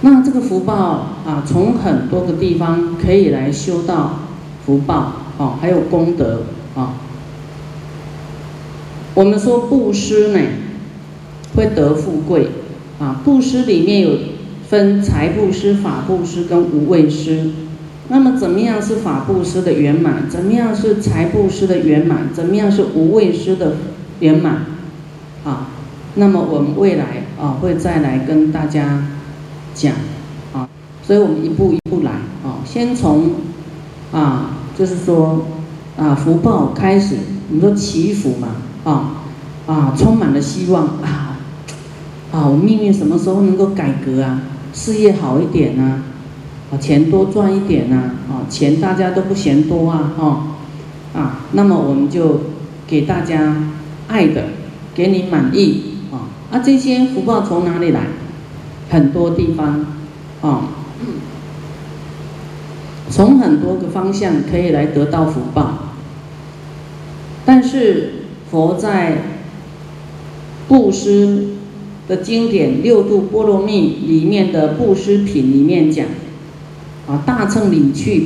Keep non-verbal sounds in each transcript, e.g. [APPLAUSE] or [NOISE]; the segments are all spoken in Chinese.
那这个福报啊，从很多个地方可以来修到福报啊，还有功德啊。我们说布施呢，会得富贵啊。布施里面有分财布施、法布施跟无畏施。那么怎么样是法布施的圆满？怎么样是财布施的圆满？怎么样是无畏施的圆满？啊，那么我们未来啊会再来跟大家讲啊，所以我们一步一步来啊，先从啊就是说啊福报开始，你说祈福嘛。啊啊，充满了希望啊啊！我命运什么时候能够改革啊？事业好一点呢？啊，钱多赚一点呢？啊，钱大家都不嫌多啊！哈啊，那么我们就给大家爱的，给你满意啊！啊，这些福报从哪里来？很多地方啊，从很多个方向可以来得到福报，但是。佛在布施的经典《六度波罗蜜》里面的布施品里面讲，啊，《大乘理趣》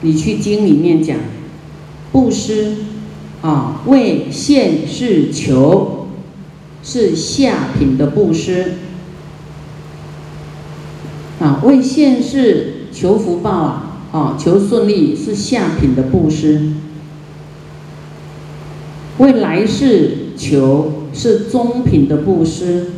理趣经里面讲，布施啊，为现世求是下品的布施，啊，为现世求福报啊，啊，求顺利是下品的布施。为来世求是中品的布施，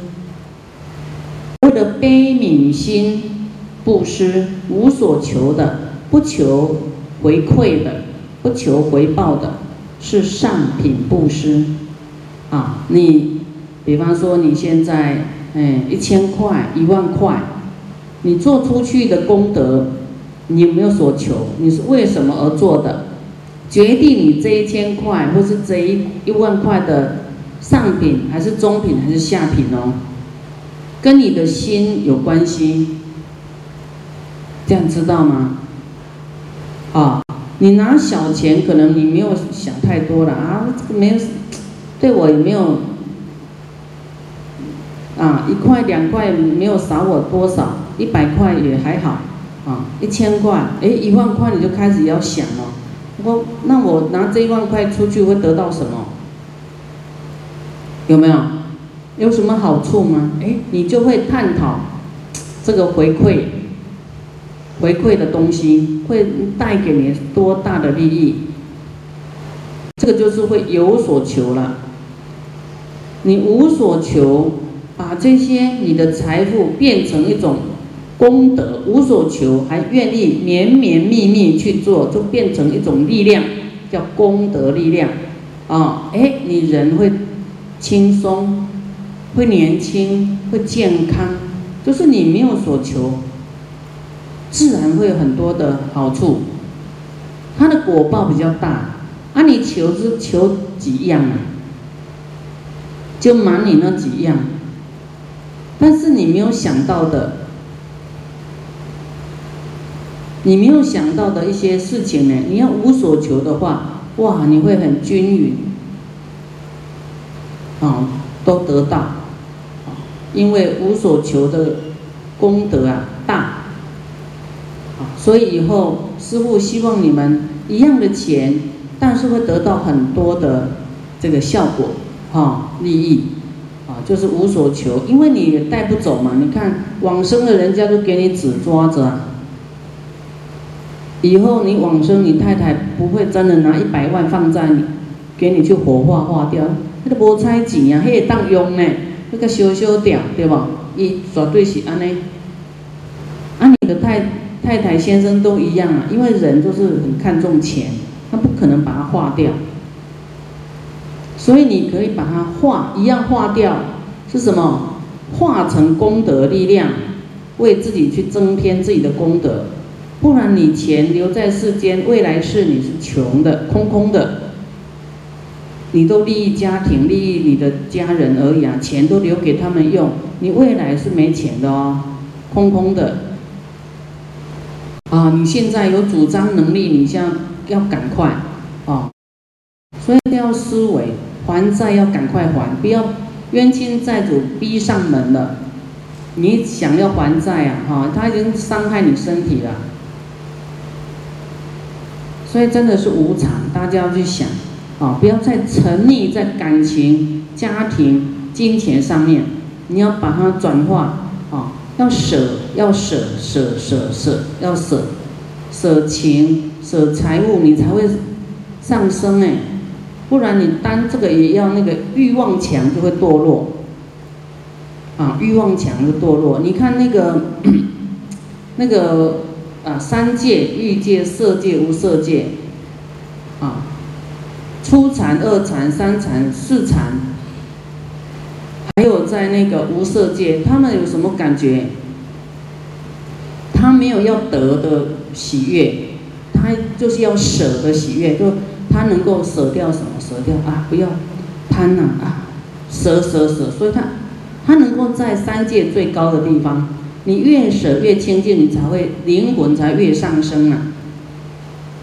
为了悲悯心布施，无所求的，不求回馈的，不求回报的，是上品布施。啊，你比方说你现在，哎，一千块、一万块，你做出去的功德，你有没有所求？你是为什么而做的？决定你这一千块或是这一一万块的上品还是中品还是下品哦，跟你的心有关系，这样知道吗？啊，你拿小钱可能你没有想太多了啊，没有，对我也没有，啊，一块两块没有少我多少，一百块也还好，啊，一千块，哎，一万块你就开始要想了。我那我拿这一万块出去会得到什么？有没有？有什么好处吗？哎，你就会探讨这个回馈，回馈的东西会带给你多大的利益？这个就是会有所求了。你无所求，把这些你的财富变成一种。功德无所求，还愿意绵绵密密去做，就变成一种力量，叫功德力量。啊，哎，你人会轻松，会年轻，会健康，就是你没有所求，自然会有很多的好处。它的果报比较大，啊，你求是求几样啊？就满你那几样，但是你没有想到的。你没有想到的一些事情呢？你要无所求的话，哇，你会很均匀，啊，都得到，因为无所求的功德啊大，啊，所以以后师傅希望你们一样的钱，但是会得到很多的这个效果，哈，利益，啊，就是无所求，因为你带不走嘛。你看往生的人家都给你纸抓着。以后你往生，你太太不会真的拿一百万放在你，给你去火化化掉，那个无彩钱啊，迄个当用呢，那个烧烧掉，对不？伊绝对是安尼。啊，你的太太太先生都一样啊，因为人都是很看重钱，他不可能把它化掉。所以你可以把它化，一样化掉，是什么？化成功德力量，为自己去增添自己的功德。不然你钱留在世间，未来世你是穷的、空空的，你都利益家庭、利益你的家人而已啊，钱都留给他们用，你未来是没钱的哦，空空的。啊，你现在有主张能力，你像要赶快啊，所以要思维还债要赶快还，不要冤亲债主逼上门了，你想要还债啊，哈，他已经伤害你身体了，所以真的是无常，大家要去想，啊，不要再沉溺在感情、家庭、金钱上面，你要把它转化，啊，要舍，要舍，舍舍舍，要舍，舍情，舍财物，你才会上升哎，不然你单这个也要那个欲望强就会堕落。啊，欲望强就堕落。你看那个，那个啊，三界、欲界、色界、无色界，啊，初禅、二禅、三禅、四禅，还有在那个无色界，他们有什么感觉？他没有要得的喜悦，他就是要舍的喜悦，就他能够舍掉什么？舍掉啊，不要贪呐啊，舍舍舍，所以他。他能够在三界最高的地方，你越舍越清净，你才会灵魂才越上升啊！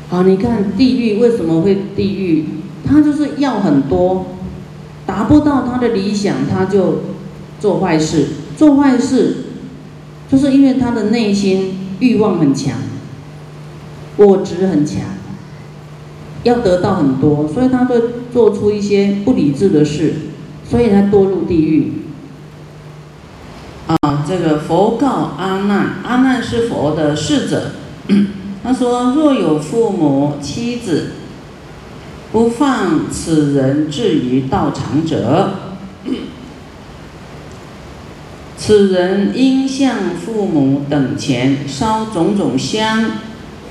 好，你看地狱为什么会地狱？他就是要很多，达不到他的理想，他就做坏事。做坏事，就是因为他的内心欲望很强，我执很强，要得到很多，所以他会做出一些不理智的事，所以他堕入地狱。这个佛告阿难，阿难是佛的侍者。[COUGHS] 他说：若有父母妻子不放此人置于道场者，[COUGHS] 此人应向父母等前烧种种香，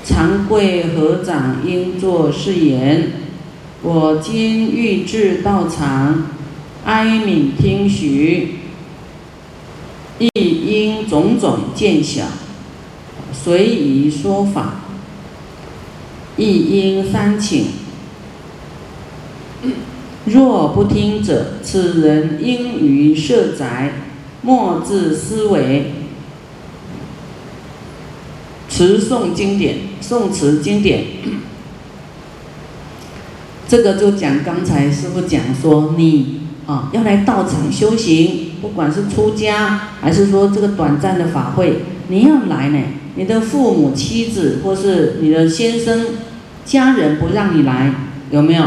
长跪合掌，应作是言：我今欲至道场，哀悯听许。亦因种种见晓，随宜说法；亦因三请。若不听者，此人应于舍宅，莫自思维，持诵经典，诵持经典。这个就讲刚才师傅讲说，你啊要来道场修行。不管是出家，还是说这个短暂的法会，你要来呢？你的父母、妻子，或是你的先生、家人不让你来，有没有？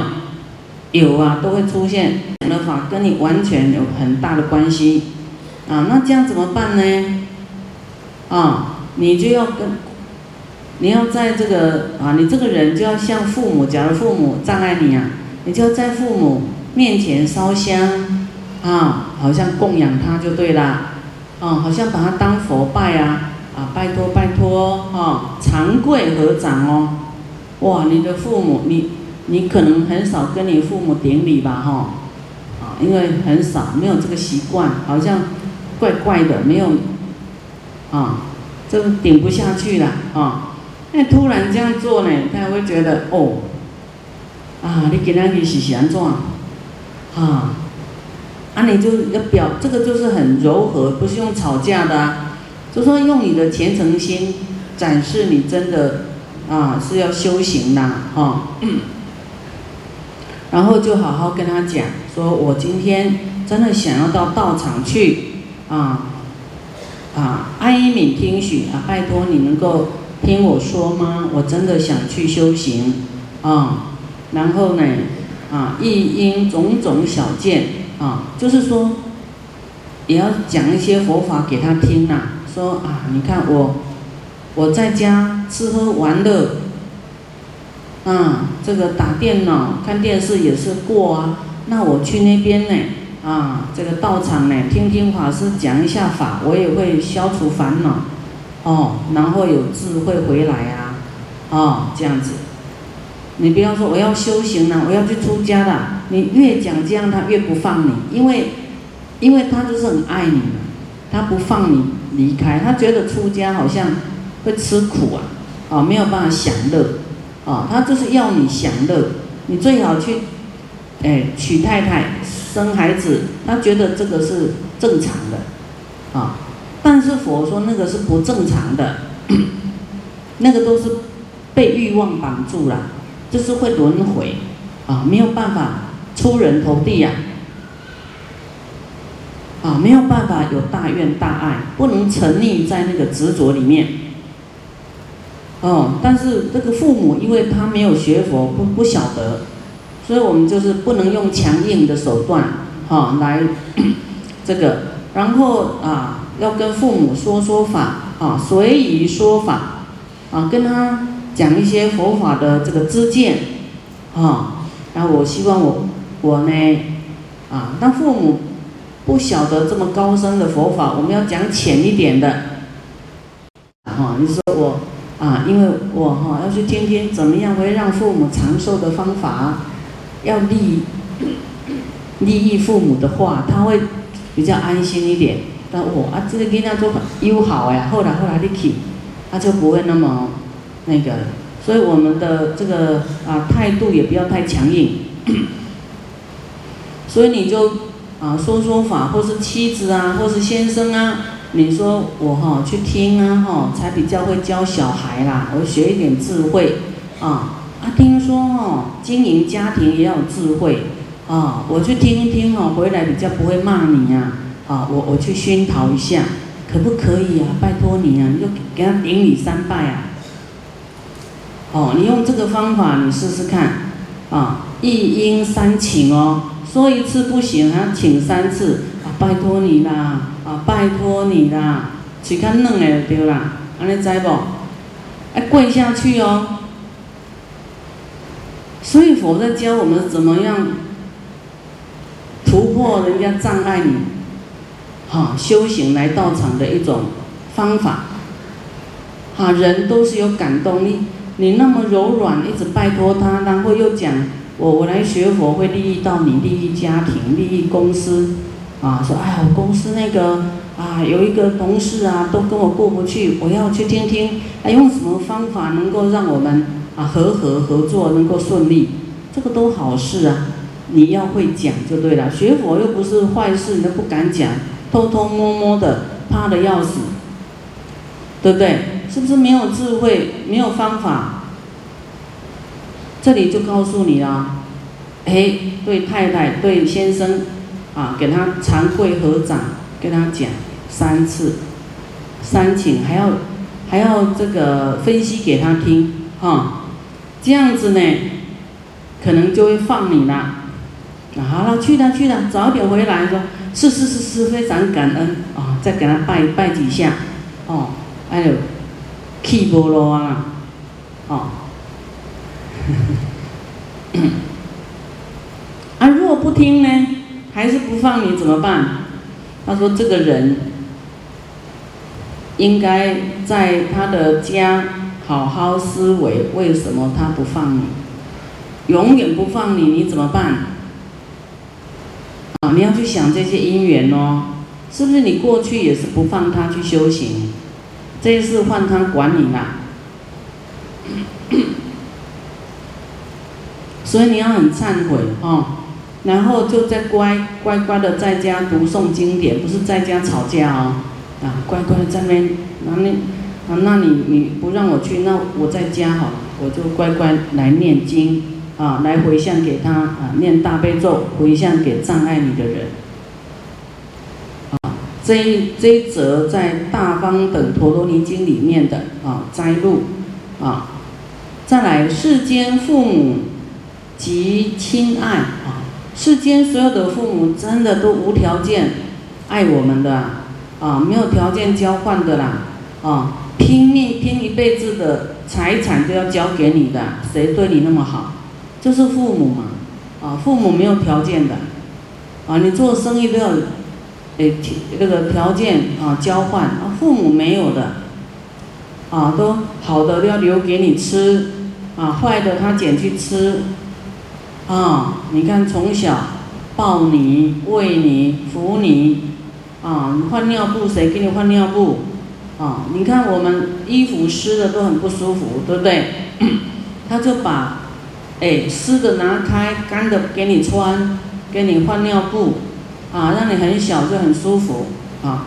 有啊，都会出现。讲的法跟你完全有很大的关系啊，那这样怎么办呢？啊，你就要跟，你要在这个啊，你这个人就要向父母，假如父母障碍你啊，你就要在父母面前烧香。啊，好像供养他就对了，啊，好像把他当佛拜啊，啊，拜托拜托，哈，长跪合掌哦，哇，你的父母，你你可能很少跟你父母顶礼吧，哈，啊，因为很少，没有这个习惯，好像怪怪的，没有，啊，这顶不下去了，啊，那突然这样做呢，他会觉得哦，啊，你今天你是想怎，啊？啊，你就要表这个就是很柔和，不是用吵架的啊，就说用你的虔诚心展示你真的啊是要修行的哈，然后就好好跟他讲，说我今天真的想要到道场去啊啊，哀悯听许啊，拜托你能够听我说吗？我真的想去修行啊，然后呢啊，亦因种种小见。啊，就是说，也要讲一些佛法给他听呐。说啊，你看我，我在家吃喝玩乐，啊，这个打电脑、看电视也是过啊。那我去那边呢，啊，这个道场呢，听听法师讲一下法，我也会消除烦恼，哦，然后有智慧回来啊，哦，这样子。你不要说我要修行了，我要去出家了。你越讲这样，他越不放你，因为，因为他就是很爱你嘛，他不放你离开，他觉得出家好像会吃苦啊，啊，没有办法享乐，啊，他就是要你享乐，你最好去，哎，娶太太生孩子，他觉得这个是正常的，啊，但是佛说那个是不正常的，[COUGHS] 那个都是被欲望绑住了。就是会轮回，啊，没有办法出人头地呀。啊，没有办法有大愿大爱，不能沉溺在那个执着里面。哦，但是这个父母，因为他没有学佛，不不晓得，所以我们就是不能用强硬的手段，哈，来 [COUGHS] 这个，然后啊，要跟父母说说法，啊，随意说法，啊，跟他讲一些佛法的这个知见，啊，然后我希望我我呢，啊，当父母不晓得这么高深的佛法，我们要讲浅一点的，啊，你说我。啊，因为我哈要去听听怎么样会让父母长寿的方法，要利利益父母的话，他会比较安心一点。但我啊，这个跟他做友好呀，后来后来你去，他就不会那么那个。所以我们的这个啊态度也不要太强硬。[COUGHS] 所以你就啊说说法，或是妻子啊，或是先生啊。你说我哈去听啊哈，才比较会教小孩啦，我学一点智慧啊啊！听说哈经营家庭也要有智慧啊，我去听一听哈，回来比较不会骂你呀啊！我我去熏陶一下，可不可以啊？拜托你啊，你就给他顶礼三拜啊！哦，你用这个方法你试试看啊，一应三请哦，说一次不行啊，请三次啊，拜托你啦。啊，拜托你啦，嘴较嫩的就对啦，安尼知不？哎，跪下去哦。所以佛在教我们怎么样突破人家障碍，你，哈，修行来道场的一种方法。哈，人都是有感动力，你那么柔软，一直拜托他，然后又讲我我来学佛会利益到你，利益家庭，利益公司。啊，说哎呀，我公司那个啊，有一个同事啊，都跟我过不去，我要去听听，哎，用什么方法能够让我们啊和和合作能够顺利？这个都好事啊，你要会讲就对了。学佛又不是坏事，你都不敢讲，偷偷摸摸的，怕的要死，对不对？是不是没有智慧，没有方法？这里就告诉你了，哎，对太太，对先生。啊，给他长跪合掌，跟他讲三次，三请还要还要这个分析给他听，哈，这样子呢，可能就会放你了。好了，去了去了，早点回来，说是是是是，非常感恩啊，再给他拜拜几下，哦，哎呦，气波罗啊，哦，[LAUGHS] 啊，如果不听呢？还是不放你怎么办？他说：“这个人应该在他的家好好思维，为什么他不放你？永远不放你，你怎么办？啊，你要去想这些因缘哦，是不是你过去也是不放他去修行？这一次换他管你啦，[COUGHS] 所以你要很忏悔哦。”然后就在乖乖乖的在家读诵经典，不是在家吵架哦，啊，乖乖的在那，那那，啊，那你你不让我去，那我在家好，我就乖乖来念经，啊，来回向给他，啊，念大悲咒回向给障碍你的人，这一这一则在《大方等陀罗尼经》里面的啊摘录，啊，再来世间父母及亲爱啊。世间所有的父母真的都无条件爱我们的啊，没有条件交换的啦啊，拼命拼一辈子的财产都要交给你的，谁对你那么好？就是父母嘛啊，父母没有条件的啊，你做生意都要诶那个条件啊交换啊，父母没有的啊，都好的都要留给你吃啊，坏的他捡去吃。啊，你看从小抱你、喂你、扶你，啊，你换尿布谁给你换尿布？啊，你看我们衣服湿的都很不舒服，对不对？[COUGHS] 他就把，哎，湿的拿开，干的给你穿，给你换尿布，啊，让你很小就很舒服，啊，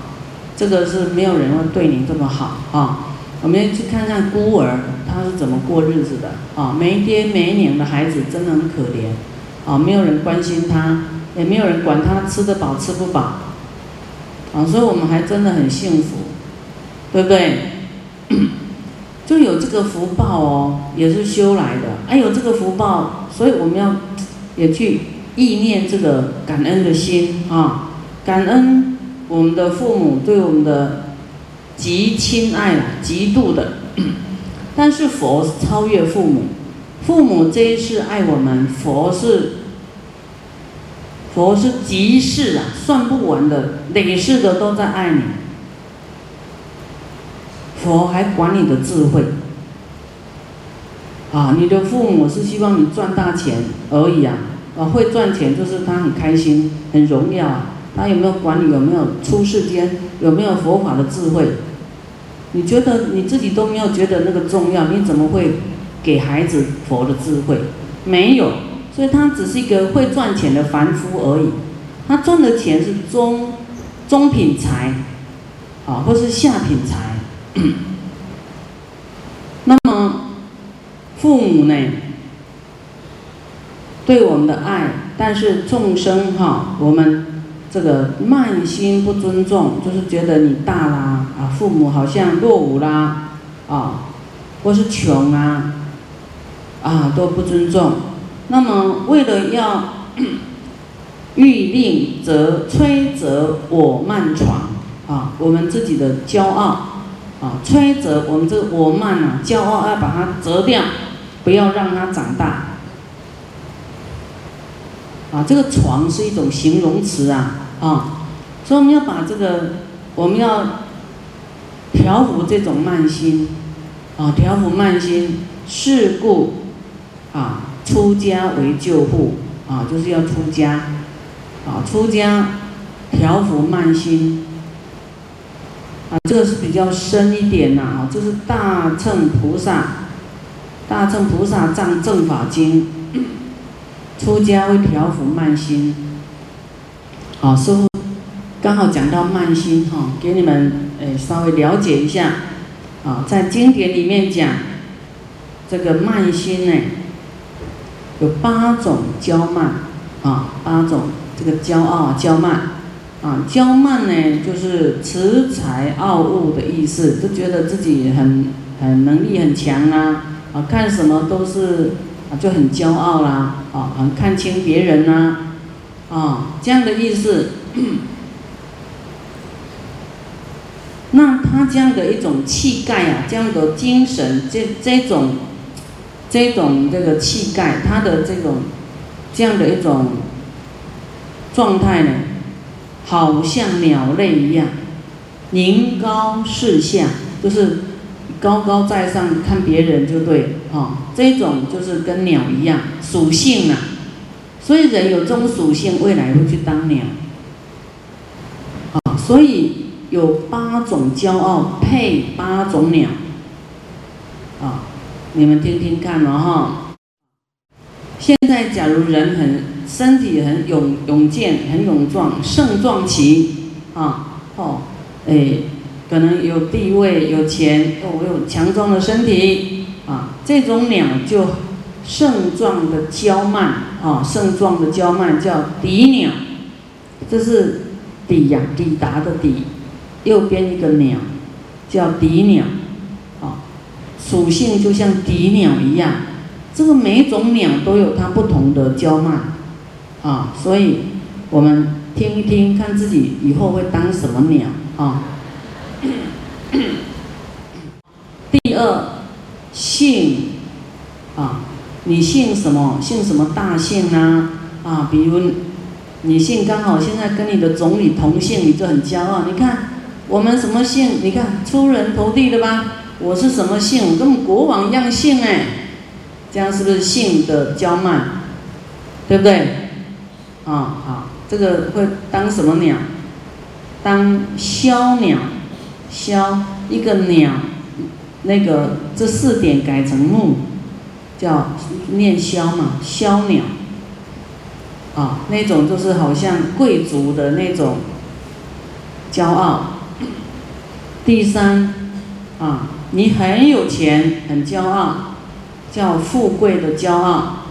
这个是没有人会对你这么好，啊。我们去看看孤儿，他是怎么过日子的啊？没爹没娘的孩子真的很可怜，啊，没有人关心他，也没有人管他吃得饱吃不饱，啊，所以我们还真的很幸福，对不对？[COUGHS] 就有这个福报哦，也是修来的。哎，有这个福报，所以我们要也去意念这个感恩的心啊，感恩我们的父母对我们的极亲爱，极度的。[COUGHS] 但是佛超越父母，父母这一世爱我们，佛是佛是极世啊，算不完的累世的都在爱你。佛还管你的智慧啊！你的父母是希望你赚大钱而已啊！啊，会赚钱就是他很开心、很荣耀啊！他有没有管你？有没有出世间？有没有佛法的智慧？你觉得你自己都没有觉得那个重要，你怎么会给孩子佛的智慧？没有，所以他只是一个会赚钱的凡夫而已。他赚的钱是中中品财啊，或是下品财。[COUGHS] 那么，父母呢？对我们的爱，但是众生哈，我们这个慢心不尊重，就是觉得你大啦啊，父母好像落伍啦啊，或是穷啊啊都不尊重。那么为了要 [COUGHS] 欲令则摧折我慢闯啊，我们自己的骄傲。啊，摧折我们这个我慢啊，骄傲要把它折掉，不要让它长大。啊，这个床是一种形容词啊，啊，所以我们要把这个，我们要调伏这种慢心，啊，调伏慢心，是故，啊，出家为救护，啊，就是要出家，啊，出家调伏慢心。啊，这个是比较深一点呐，啊，这是大乘菩萨，大乘菩萨藏正法经，出家会调伏慢心。好，师傅刚好讲到慢心哈，给你们诶稍微了解一下。啊，在经典里面讲，这个慢心呢，有八种骄慢，啊，八种这个骄傲骄慢。啊，骄慢呢，就是恃才傲物的意思，就觉得自己很很能力很强啊，啊，看什么都是啊就很骄傲啦，啊，很看清别人呐，啊，这样的意思。[COUGHS] 那他这样的一种气概啊，这样的精神，这这种这种这个气概，他的这种这样的一种状态呢？好像鸟类一样，宁高视下，就是高高在上看别人就对，哈，这种就是跟鸟一样属性啊，所以人有这种属性，未来会去当鸟，啊，所以有八种骄傲配八种鸟，啊，你们听听看了哈。现在假如人很。身体很勇勇健，很勇壮，盛壮旗啊，哦，哎，可能有地位、有钱，哦，我有强壮的身体啊，这种鸟就盛壮的娇慢啊，盛壮的娇慢叫抵鸟，这是抵呀，抵达的抵，右边一个鸟叫抵鸟，啊，属性就像抵鸟一样，这个每种鸟都有它不同的娇慢。啊，所以我们听一听，看自己以后会当什么鸟啊。第二，姓啊，你姓什么？姓什么大姓呢？啊，比如你姓刚好现在跟你的总理同姓，你就很骄傲。你看我们什么姓？你看出人头地的吧？我是什么姓？我跟国王一样姓哎，这样是不是姓的骄慢？对不对？啊，好，这个会当什么鸟？当枭鸟，枭一个鸟，那个这四点改成木，叫念枭嘛，枭鸟。啊，那种就是好像贵族的那种骄傲。第三，啊，你很有钱，很骄傲，叫富贵的骄傲。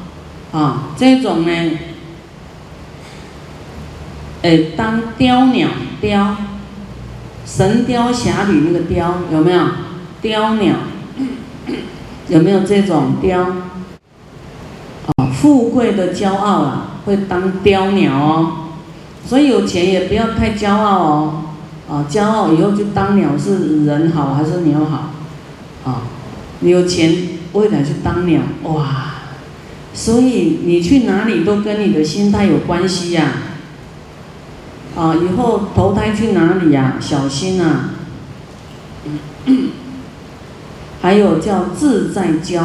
啊，这种呢？哎，当雕鸟雕，神雕侠侣那个雕有没有？雕鸟有没有这种雕？啊，富贵的骄傲啊，会当雕鸟哦。所以有钱也不要太骄傲哦。啊，骄傲以后就当鸟是人好还是鸟好？啊，你有钱未来去当鸟哇！所以你去哪里都跟你的心态有关系呀。啊，以后投胎去哪里呀？小心啊！还有叫自在骄，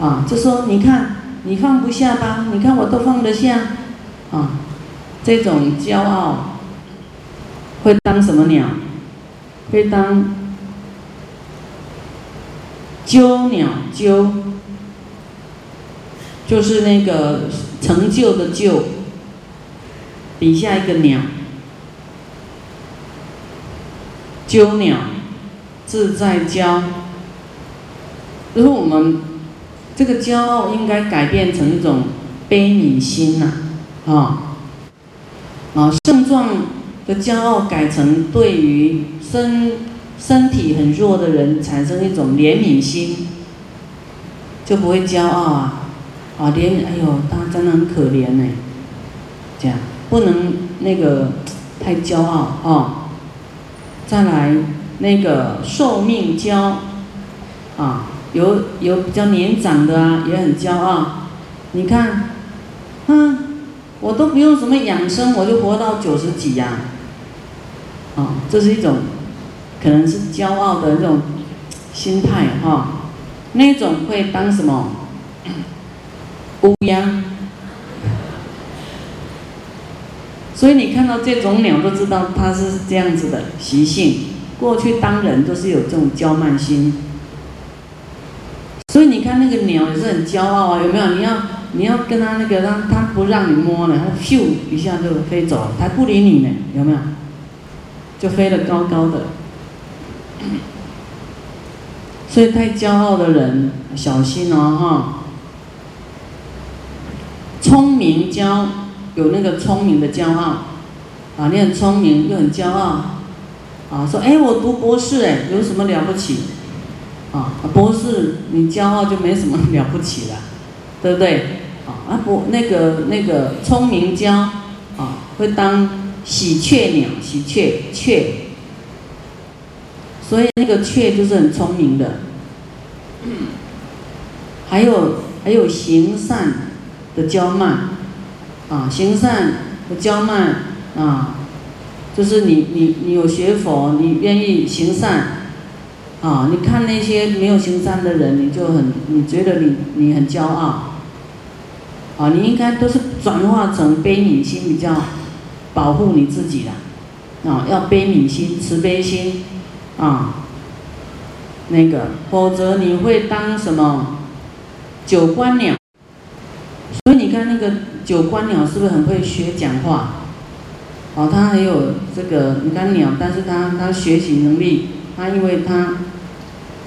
啊，就说你看你放不下吧？你看我都放得下，啊，这种骄傲会当什么鸟？会当鸠鸟，鸠就是那个成就的就。底下一个鸟，鸠鸟，自在骄。如果我们这个骄傲应该改变成一种悲悯心呐，啊，啊，盛壮的骄傲改成对于身身体很弱的人产生一种怜悯心，就不会骄傲啊，啊，怜，哎呦，他真的很可怜呢，这样。不能那个 [TSK] 太骄傲啊！再来那个寿命骄啊，有有比较年长的啊，也很骄傲。你看，嗯，我都不用什么养生，我就活到九十几呀！啊，这是一种可能是骄傲的那种心态哈。那种会当什么乌鸦？所以你看到这种鸟，都知道它是这样子的习性。过去当人都是有这种骄慢心，所以你看那个鸟也是很骄傲啊，有没有？你要你要跟它那个，让它不让你摸呢，它咻一下就飞走了，它不理你呢，有没有？就飞得高高的。所以太骄傲的人小心哦，哈。聪明骄。有那个聪明的骄傲，啊，你很聪明又很骄傲，啊，说哎我读博士哎有什么了不起，啊，博士你骄傲就没什么 [LAUGHS] 了不起了，对不对？啊，不那个那个聪明骄，啊，会当喜鹊鸟，喜鹊雀，所以那个雀就是很聪明的，还有还有行善的骄慢。啊，行善的骄慢啊，就是你你你有学佛，你愿意行善，啊，你看那些没有行善的人，你就很你觉得你你很骄傲，啊，你应该都是转化成悲悯心比较保护你自己的，啊，要悲悯心、慈悲心，啊，那个，否则你会当什么九官鸟。所以你看那个九官鸟是不是很会学讲话？哦，它很有这个，你看鸟，但是它它学习能力，它因为它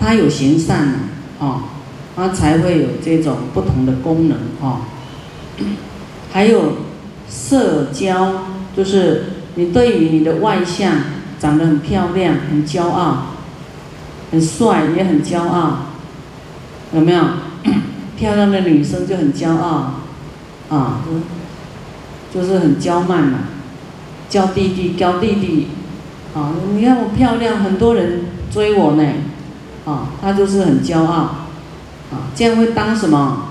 它有行善呐，哦，它才会有这种不同的功能哦。[COUGHS] 还有社交，就是你对于你的外向长得很漂亮，很骄傲，很帅也很骄傲，有没有？[COUGHS] 漂亮的女生就很骄傲。啊，就是很娇慢嘛，娇弟弟，娇弟弟，啊，你看我漂亮，很多人追我呢，啊，他就是很骄傲，啊，这样会当什么？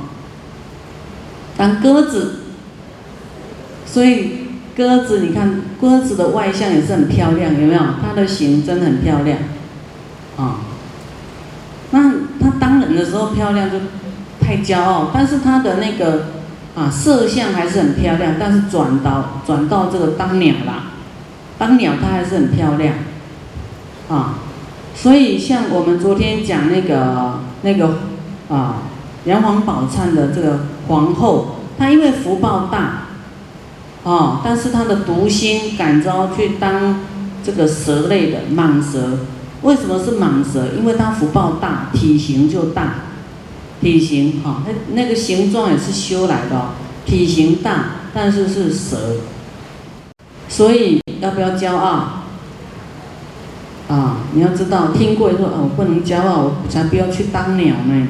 当鸽子，所以鸽子，你看鸽子的外向也是很漂亮，有没有？它的形真的很漂亮，啊，那它当人的时候漂亮就太骄傲，但是它的那个。啊，色相还是很漂亮，但是转到转到这个当鸟啦，当鸟它还是很漂亮，啊，所以像我们昨天讲那个那个啊，梁皇宝忏的这个皇后，她因为福报大，哦，但是她的毒心感召去当这个蛇类的蟒蛇，为什么是蟒蛇？因为它福报大，体型就大。体型哈，那那个形状也是修来的，体型大，但是是蛇，所以要不要骄傲？啊，你要知道，听过以后哦，不能骄傲，我才不要去当鸟呢。